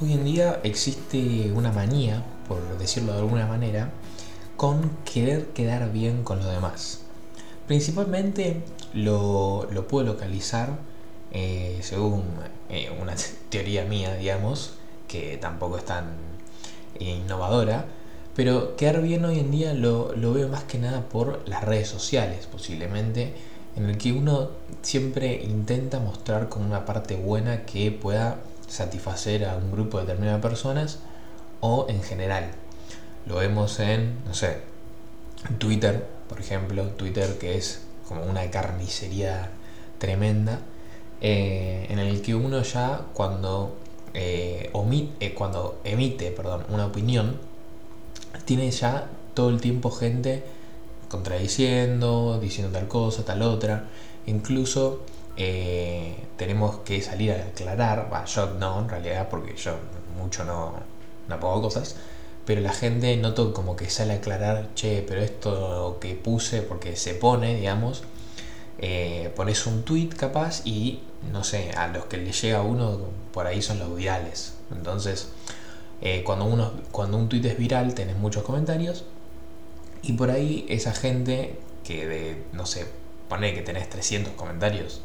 Hoy en día existe una manía, por decirlo de alguna manera, con querer quedar bien con los demás. Principalmente lo, lo puedo localizar eh, según eh, una teoría mía, digamos, que tampoco es tan innovadora, pero quedar bien hoy en día lo, lo veo más que nada por las redes sociales, posiblemente, en el que uno siempre intenta mostrar como una parte buena que pueda satisfacer a un grupo determinado de personas o en general. Lo vemos en, no sé, Twitter, por ejemplo, Twitter que es como una carnicería tremenda, eh, en el que uno ya cuando, eh, eh, cuando emite perdón, una opinión, tiene ya todo el tiempo gente contradiciendo, diciendo tal cosa, tal otra, incluso tenemos que salir a aclarar, yo no en realidad porque yo mucho no, no pongo cosas, pero la gente noto como que sale a aclarar, che, pero esto que puse, porque se pone, digamos, eh, pones un tweet capaz y no sé, a los que le llega uno por ahí son los virales. Entonces, eh, cuando, uno, cuando un tweet es viral, tenés muchos comentarios y por ahí esa gente que de, no sé, pone que tenés 300 comentarios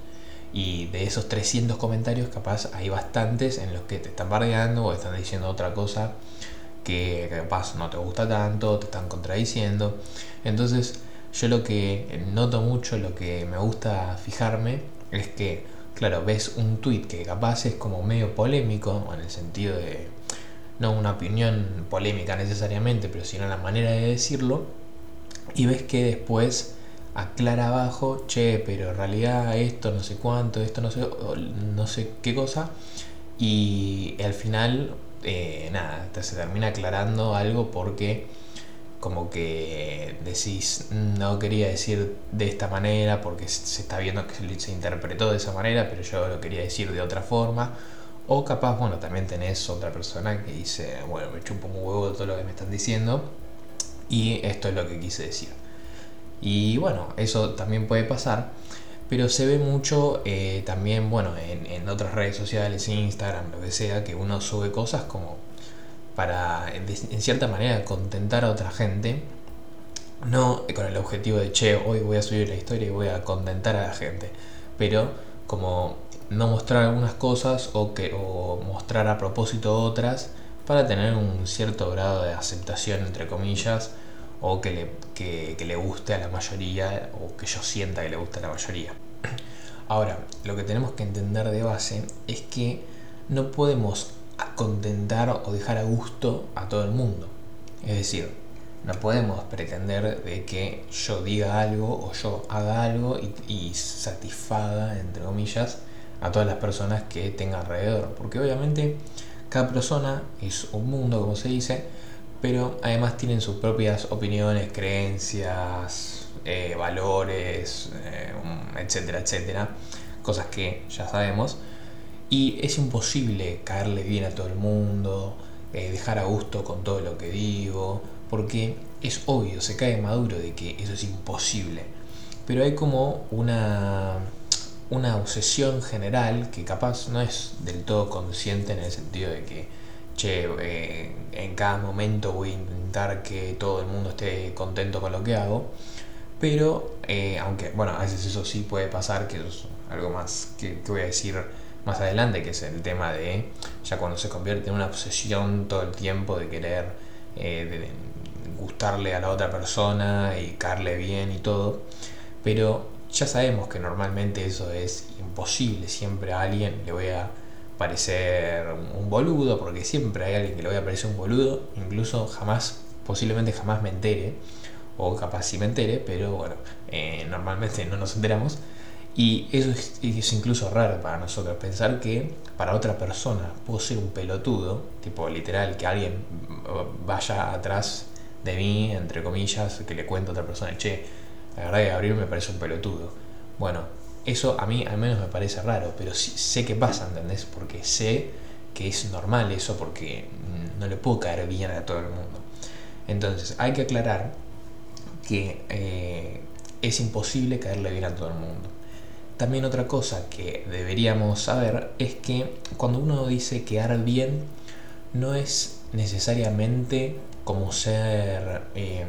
y de esos 300 comentarios capaz hay bastantes en los que te están bardeando o están diciendo otra cosa que capaz no te gusta tanto, te están contradiciendo. Entonces yo lo que noto mucho, lo que me gusta fijarme es que, claro, ves un tweet que capaz es como medio polémico, en el sentido de no una opinión polémica necesariamente, pero sino la manera de decirlo, y ves que después aclara abajo, che, pero en realidad esto no sé cuánto, esto no sé, no sé qué cosa, y al final eh, nada, se termina aclarando algo porque como que decís, no quería decir de esta manera porque se está viendo que se interpretó de esa manera, pero yo lo quería decir de otra forma. O capaz, bueno, también tenés otra persona que dice, bueno, me chupo un huevo de todo lo que me están diciendo y esto es lo que quise decir. Y bueno, eso también puede pasar pero se ve mucho eh, también, bueno, en, otras redes sociales, Instagram, lo que sea, que uno sube cosas como para, en cierta manera, contentar a otra gente, no con el objetivo de, che, hoy voy a subir la historia y voy a contentar a la gente, pero como no mostrar algunas cosas o, que, o mostrar a propósito otras para tener un cierto grado de aceptación, entre comillas, o que le, que, le guste a la mayoría o que yo sienta que le guste a la mayoría. Ahora, lo que tenemos que entender de base es que no podemos contentar o dejar a gusto a todo el mundo. Es decir, no podemos pretender de que yo diga algo o yo haga algo y, y, satisfaga, entre comillas, a todas las personas que tenga alrededor. Porque obviamente cada persona es un mundo, como se dice, pero además tienen sus propias opiniones, creencias, eh, valores, eh, etcétera, etcétera, cosas que ya sabemos. Y es imposible caerle bien a todo el mundo, eh, dejar a gusto con todo lo que digo, porque es obvio, se cae maduro de que eso es imposible. Pero hay como una, una obsesión general que capaz no es del todo consciente en el sentido de que che, eh, en cada momento voy a intentar que todo el mundo esté contento con lo que hago. Pero, eh, aunque, bueno, a veces eso sí puede pasar, que es algo más que, voy a decir más adelante, que es el tema de ya cuando se convierte en una obsesión todo el tiempo de querer eh, gustarle a la otra persona y caerle bien y todo. Pero ya sabemos que normalmente eso es imposible, siempre a alguien le voy a parecer un boludo, porque siempre hay alguien que le voy a parecer un boludo, incluso jamás, posiblemente jamás me entere, o capaz sí me entere, pero bueno, eh, normalmente no nos enteramos. Y eso es, incluso raro para nosotros, pensar que para otra persona puedo ser un pelotudo, tipo literal, que alguien vaya atrás de mí, entre comillas, que le cuente a otra persona, che, la verdad que Gabriel me parece un pelotudo. Bueno, eso a mí al menos me parece raro, pero sí, sé que pasa, ¿entendés? Porque sé que es normal eso, porque no le puedo caer bien a todo el mundo. Entonces, hay que aclarar que eh, es imposible caerle bien a todo el mundo. También otra cosa que deberíamos saber es que cuando uno dice quedar bien, no es necesariamente como ser em,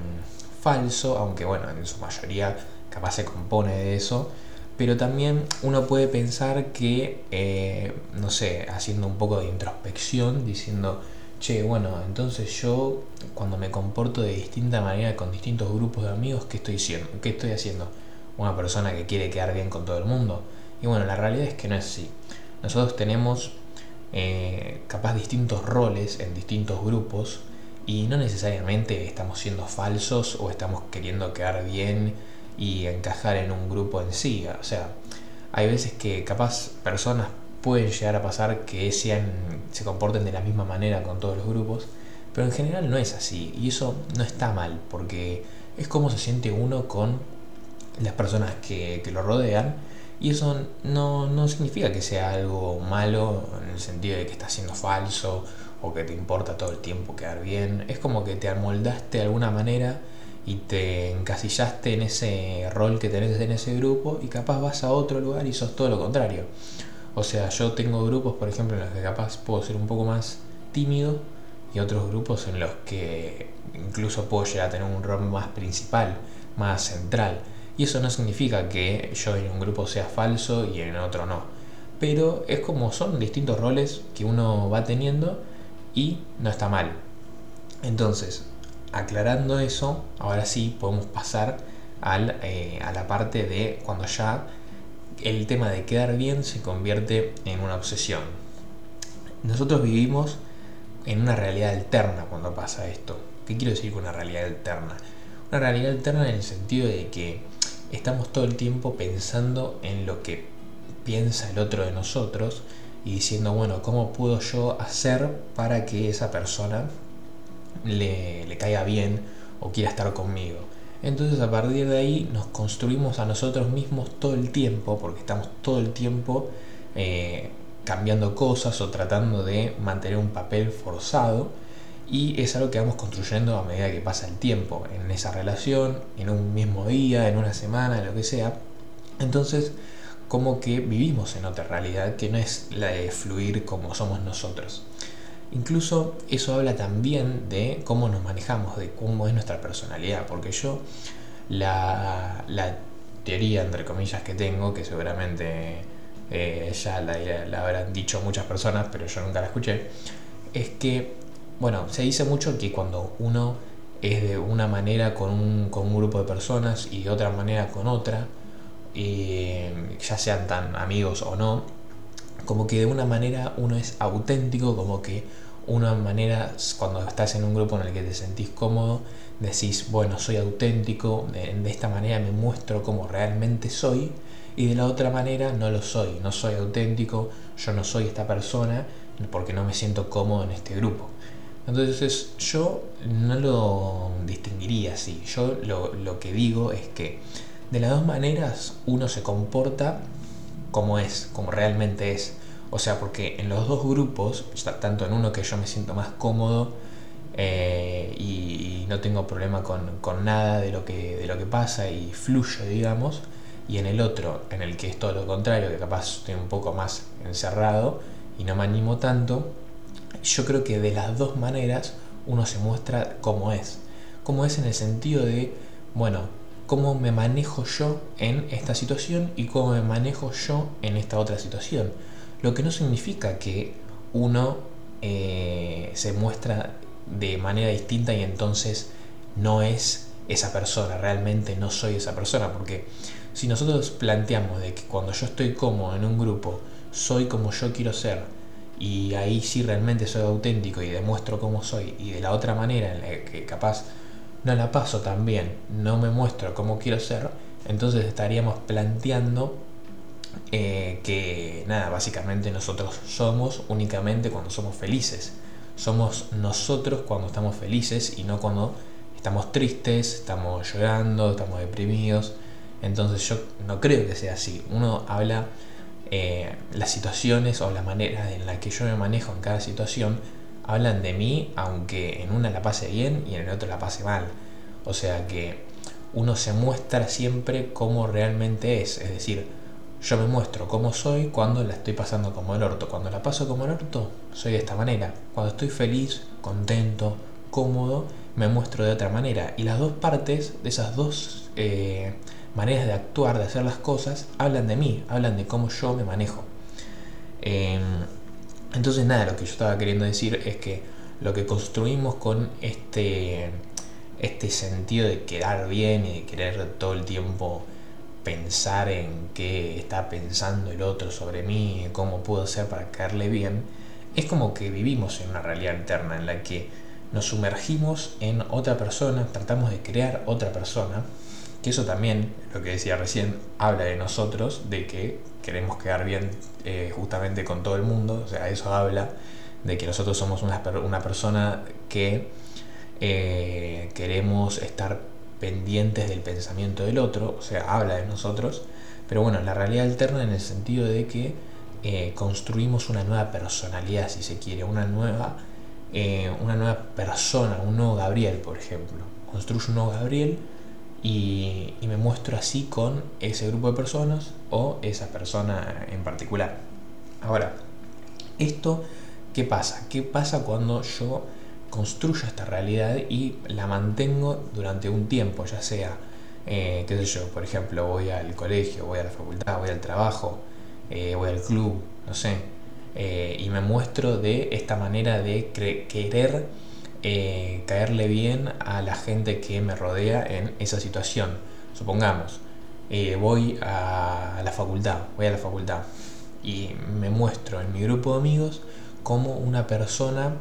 falso, aunque bueno, en su mayoría capaz se compone de eso, pero también uno puede pensar que, eh, no sé, haciendo un poco de introspección, diciendo, che, bueno, entonces yo cuando me comporto de distinta manera con distintos grupos de amigos, ¿qué estoy haciendo? ¿Qué estoy haciendo? Una persona que quiere quedar bien con todo el mundo. Y bueno, la realidad es que no es así. Nosotros tenemos eh, capaz distintos roles en distintos grupos y no necesariamente estamos siendo falsos o estamos queriendo quedar bien y encajar en un grupo en sí. O sea, hay veces que capaz personas pueden llegar a pasar que sean, se comporten de la misma manera con todos los grupos, pero en general no es así y eso no está mal porque es como se siente uno con las personas que, que lo rodean y eso no, no, significa que sea algo malo en el sentido de que está siendo falso o que te importa todo el tiempo quedar bien. Es como que te amoldaste de alguna manera y te encasillaste en ese rol que tenés en ese grupo y capaz vas a otro lugar y sos todo lo contrario. O sea, yo tengo grupos, por ejemplo, en los que capaz puedo ser un poco más tímido y otros grupos en los que incluso puedo llegar a tener un rol más principal, más central. Y eso no significa que yo en un grupo sea falso y en otro no. Pero es como son distintos roles que uno va teniendo y no está mal. Entonces, aclarando eso, ahora sí podemos pasar al, eh, a la parte de cuando ya el tema de quedar bien se convierte en una obsesión. Nosotros vivimos en una realidad alterna cuando pasa esto. ¿Qué quiero decir con una realidad alterna? Una realidad alterna en el sentido de que estamos todo el tiempo pensando en lo que piensa el otro de nosotros y diciendo, bueno, ¿cómo puedo yo hacer para que esa persona le, le caiga bien o quiera estar conmigo? Entonces a partir de ahí nos construimos a nosotros mismos todo el tiempo, porque estamos todo el tiempo eh, cambiando cosas o tratando de mantener un papel forzado y es algo que vamos construyendo a medida que pasa el tiempo, en esa relación, en un mismo día, en una semana, lo que sea. Entonces, como que vivimos en otra realidad que no es la de fluir como somos nosotros. Incluso eso habla también de cómo nos manejamos, de cómo es nuestra personalidad, porque yo la, teoría, entre comillas, que tengo, que seguramente eh, ya la, habrán dicho muchas personas, pero yo nunca la escuché, es que, bueno, se dice mucho que cuando uno es de una manera con un, con un grupo de personas y de otra manera con otra, y ya sean tan amigos o no, como que de una manera uno es auténtico, como que una manera, cuando estás en un grupo en el que te sentís cómodo, decís, bueno, soy auténtico, de, esta manera me muestro como realmente soy, y de la otra manera no lo soy, no soy auténtico, yo no soy esta persona, porque no me siento cómodo en este grupo. Entonces yo no lo distinguiría así, yo lo, lo que digo es que de las dos maneras uno se comporta como es, como realmente es. O sea, porque en los dos grupos, tanto en uno que yo me siento más cómodo eh, y, no tengo problema con, nada de lo, que, de lo que pasa y fluyo, digamos, y en el otro, en el que es todo lo contrario, que capaz estoy un poco más encerrado y no me animo tanto, yo creo que de las dos maneras uno se muestra cómo es. Cómo es en el sentido de, bueno, cómo me manejo yo en esta situación y cómo me manejo yo en esta otra situación. Lo que no significa que uno eh, se muestra de manera distinta y entonces no es esa persona, realmente no soy esa persona, porque si nosotros planteamos de que cuando yo estoy cómodo en un grupo, soy como yo quiero ser, y ahí sí realmente soy auténtico y demuestro cómo soy, y de la otra manera en la que capaz no la paso tan bien, no me muestro como quiero ser, entonces estaríamos planteando eh, que nada, básicamente nosotros somos únicamente cuando somos felices. Somos nosotros cuando estamos felices y no cuando estamos tristes, estamos llorando, estamos deprimidos. Entonces yo no creo que sea así. Uno habla eh, las situaciones o la manera en la que yo me manejo en cada situación hablan de mí aunque en una la pase bien y en el otro la pase mal. O sea que uno se muestra siempre como realmente es. Es decir, yo me muestro como soy cuando la estoy pasando como el orto. Cuando la paso como el orto, soy de esta manera. Cuando estoy feliz, contento, cómodo, me muestro de otra manera. Y las dos partes de esas dos eh, maneras de actuar, de hacer las cosas, hablan de mí, hablan de cómo yo me manejo. Em, entonces nada, lo que yo estaba queriendo decir es que lo que construimos con este este sentido de quedar bien y de querer todo el tiempo pensar en qué está pensando el otro sobre mí, cómo puedo ser para caerle bien, es como que vivimos en una realidad interna en la que nos sumergimos en otra persona, tratamos de crear otra persona, que eso también, lo que decía recién, habla de nosotros, de que queremos quedar bien eh, justamente con todo el mundo, o sea, eso habla de que nosotros somos una, una persona que eh, queremos estar pendientes del pensamiento del otro, o sea, habla de nosotros, pero bueno, la realidad alterna en el sentido de que eh, construimos una nueva personalidad, si se quiere, una nueva, una nueva persona, un nuevo Gabriel, por ejemplo. Construyo un nuevo Gabriel y, me muestro así con ese grupo de personas o esa persona en particular. Ahora, esto, ¿qué pasa? ¿Qué pasa cuando yo construyo esta realidad y la mantengo durante un tiempo, ya sea, eh, yo, por ejemplo, voy al colegio, voy a la facultad, voy al trabajo, eh, voy al club, no sé, eh, y me muestro de esta manera de querer caerle bien a la gente que me rodea en esa situación. Supongamos, voy a la facultad, voy a la facultad y me muestro en mi grupo de amigos como una persona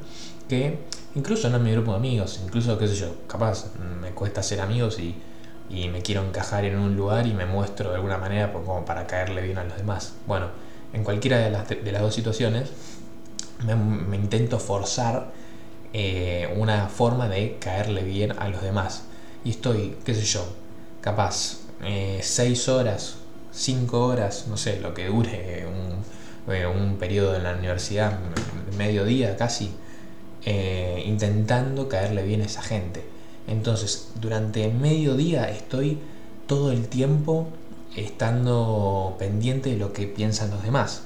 que incluso no en mi grupo de amigos, incluso, qué sé yo, capaz me cuesta ser amigos y, me quiero encajar en un lugar y me muestro de alguna manera como para caerle bien a los demás. Bueno, en cualquiera de las dos situaciones me, intento forzar eh, una forma de caerle bien a los demás. Y estoy, qué sé yo, capaz eh, seis horas, cinco horas, no sé, lo que dure un, eh, un periodo en la universidad, medio día casi, eh, intentando caerle bien a esa gente. Entonces, durante medio día estoy todo el tiempo estando pendiente de lo que piensan los demás.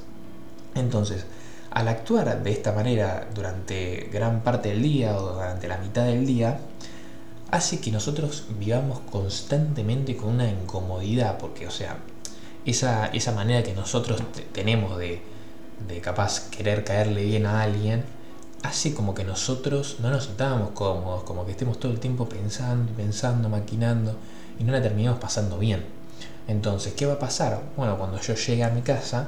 Entonces, al actuar de esta manera durante gran parte del día o durante la mitad del día, hace que nosotros vivamos constantemente con una incomodidad, porque, o sea, esa, esa manera que nosotros tenemos de, de capaz querer caerle bien a alguien, hace como que nosotros no nos sintábamos cómodos, como que estemos todo el tiempo pensando, pensando, maquinando y no la terminamos pasando bien. Entonces, ¿qué va a pasar? Bueno, cuando yo llegue a mi casa,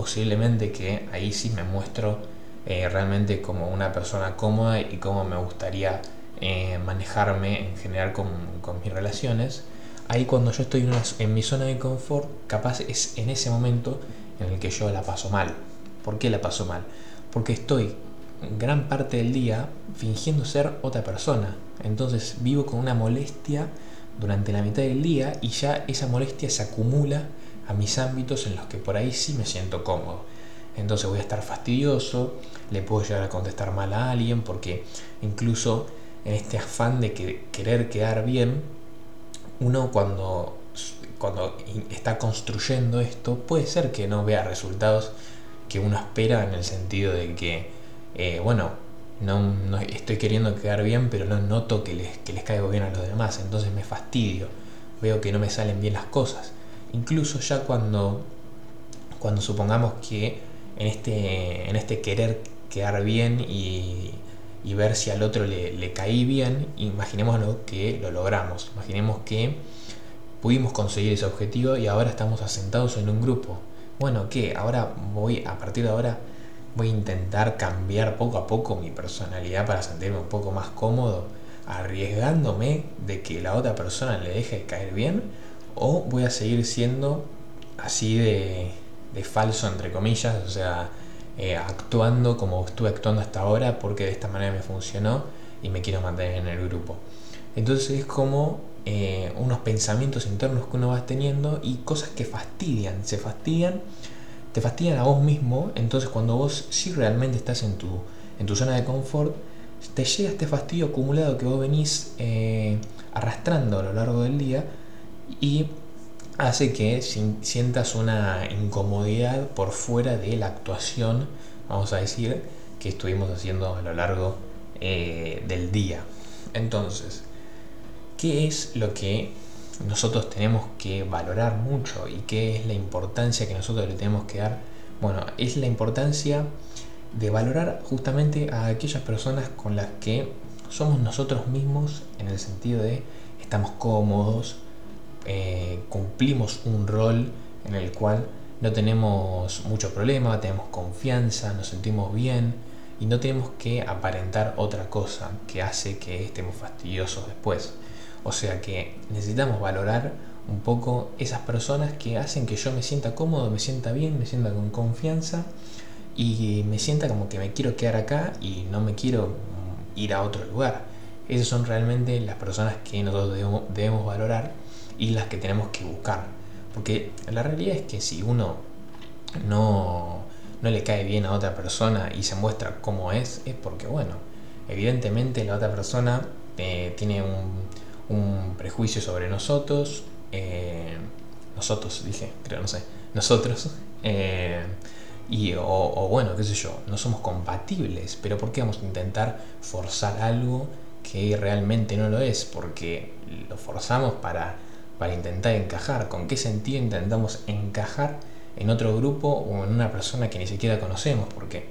posiblemente que ahí sí me muestro eh, realmente como una persona cómoda y cómo me gustaría eh, manejarme en general con, mis relaciones. Ahí cuando yo estoy en, en mi zona de confort, capaz es en ese momento en el que yo la paso mal. ¿Por qué la paso mal? Porque estoy gran parte del día fingiendo ser otra persona. Entonces vivo con una molestia durante la mitad del día y ya esa molestia se acumula a mis ámbitos en los que por ahí sí me siento cómodo. Entonces voy a estar fastidioso, le puedo llegar a contestar mal a alguien porque incluso en este afán de querer quedar bien, uno cuando, está construyendo esto puede ser que no vea resultados que uno espera en el sentido de que eh, bueno, no, estoy queriendo quedar bien, pero no noto que les, que les caigo bien a los demás, entonces me fastidio, veo que no me salen bien las cosas. Incluso ya cuando, cuando supongamos que en este, en este querer quedar bien y, ver si al otro le, le caí bien, imaginémoslo que lo logramos, imaginemos que pudimos conseguir ese objetivo y ahora estamos asentados en un grupo. Bueno, ¿qué? Ahora voy, a partir de ahora, voy a intentar cambiar poco a poco mi personalidad para sentirme un poco más cómodo, arriesgándome de que la otra persona le deje caer bien, o voy a seguir siendo así de, falso, entre comillas, o sea, eh, actuando como estuve actuando hasta ahora porque de esta manera me funcionó y me quiero mantener en el grupo. Entonces es como eh, unos pensamientos internos que uno va teniendo y cosas que fastidian, se fastidian te fastidian a vos mismo, entonces cuando vos sí realmente estás en tu, en tu zona de confort, te llega este fastidio acumulado que vos venís eh, arrastrando a lo largo del día y hace que sientas una incomodidad por fuera de la actuación, vamos a decir, que estuvimos haciendo a lo largo eh, del día. Entonces, ¿qué es lo que nosotros tenemos que valorar mucho y qué es la importancia que nosotros le tenemos que dar? Bueno, es la importancia de valorar justamente a aquellas personas con las que somos nosotros mismos en el sentido de estamos cómodos, eh, cumplimos un rol en el cual no tenemos mucho problema, tenemos confianza, nos sentimos bien y no tenemos que aparentar otra cosa que hace que estemos fastidiosos después. O sea que necesitamos valorar un poco esas personas que hacen que yo me sienta cómodo, me sienta bien, me sienta con confianza y me sienta como que me quiero quedar acá y no me quiero mm, ir a otro lugar. Esas son realmente las personas que nosotros debemos, valorar y las que tenemos que buscar. Porque la realidad es que si uno no, no le cae bien a otra persona y se muestra como es, es porque, bueno, evidentemente la otra persona eh, tiene un, prejuicio sobre nosotros, eh, nosotros dije, creo, no sé, nosotros, eh, y, o, bueno, qué sé yo, no somos compatibles, pero ¿por qué vamos a intentar forzar algo que realmente no lo es? Porque lo forzamos para, para intentar encajar. ¿Con qué sentido intentamos encajar en otro grupo o en una persona que ni siquiera conocemos? Porque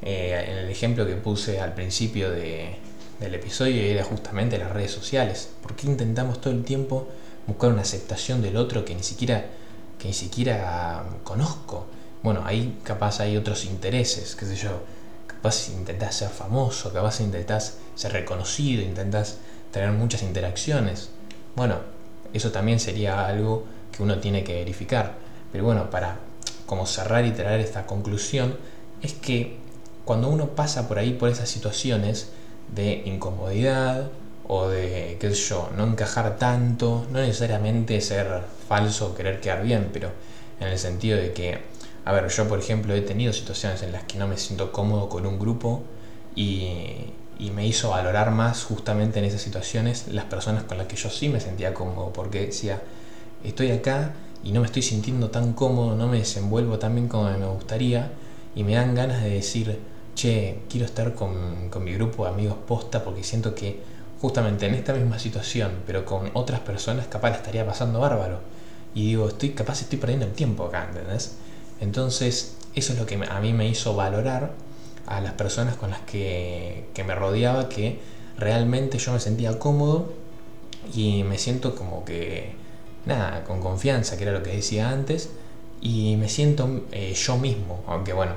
eh, en el ejemplo que puse al principio de, del episodio era justamente las redes sociales. ¿Por qué intentamos todo el tiempo buscar una aceptación del otro que ni siquiera, que ni siquiera conozco? bueno, ahí capaz hay otros intereses, qué sé yo, capaz intentás ser famoso, capaz intentás ser reconocido, intentás tener muchas interacciones. Bueno, eso también sería algo que uno tiene que verificar. Pero bueno, para como cerrar y traer esta conclusión, es que cuando uno pasa por ahí, por esas situaciones de incomodidad o de, qué sé yo, no encajar tanto, no necesariamente ser falso o querer quedar bien, pero en el sentido de que a ver, yo por ejemplo he tenido situaciones en las que no me siento cómodo con un grupo y, me hizo valorar más justamente en esas situaciones las personas con las que yo sí me sentía cómodo, porque decía, estoy acá y no me estoy sintiendo tan cómodo, no me desenvuelvo tan bien como me gustaría y me dan ganas de decir, che, quiero estar con, con mi grupo de amigos posta porque siento que justamente en esta misma situación, pero con otras personas, capaz estaría pasando bárbaro. Y digo, estoy capaz estoy perdiendo el tiempo acá, ¿entendés? Entonces, eso es lo que a mí me hizo valorar a las personas con las que, me rodeaba, que realmente yo me sentía cómodo y me siento como que, nada, con confianza, que era lo que decía antes, y me siento eh, yo mismo, aunque bueno,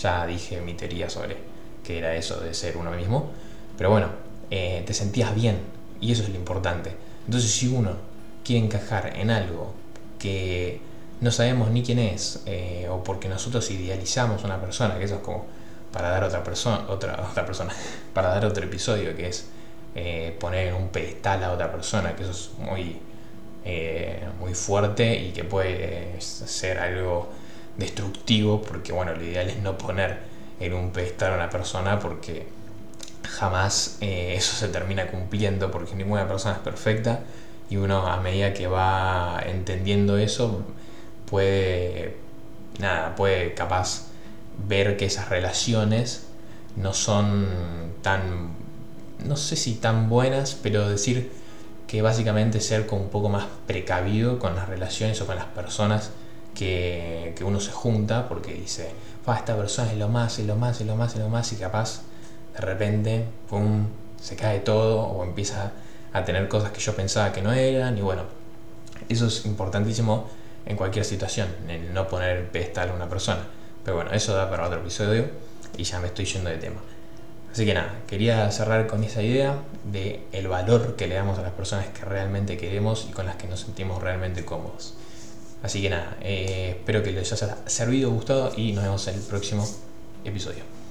ya dije mi teoría sobre qué era eso de ser uno mismo, pero bueno, eh, te sentías bien, y eso es lo importante. Entonces, si uno quiere encajar en algo que no sabemos ni quién es, eh, o porque nosotros idealizamos a una persona, que eso es como para dar otra persona, otra, otra persona, para dar otro episodio, que es eh, poner en un pedestal a otra persona, que eso es muy, eh, muy fuerte y que puede ser algo destructivo, porque bueno, lo ideal es no poner en un pedestal a una persona porque jamás eso se termina cumpliendo, porque ninguna persona es perfecta y uno a medida que va entendiendo eso, puede, nada, puede capaz ver que esas relaciones no son tan, no sé si tan buenas, pero decir que básicamente ser un poco más precavido con las relaciones o con las personas que, uno se junta, porque dice, esta persona es lo más, es lo más, es lo más, es lo más, y capaz de repente, pum, se cae todo o empieza a tener cosas que yo pensaba que no eran, y bueno, eso es importantísimo en cualquier situación, en no poner el pedestal a una persona. Pero bueno, eso da para otro episodio y ya me estoy yendo de tema. Así que nada, quería cerrar con esa idea de el valor que le damos a las personas que realmente queremos y con las que nos sentimos realmente cómodos. Así que nada, eh, espero que les haya servido, gustado y nos vemos en el próximo episodio.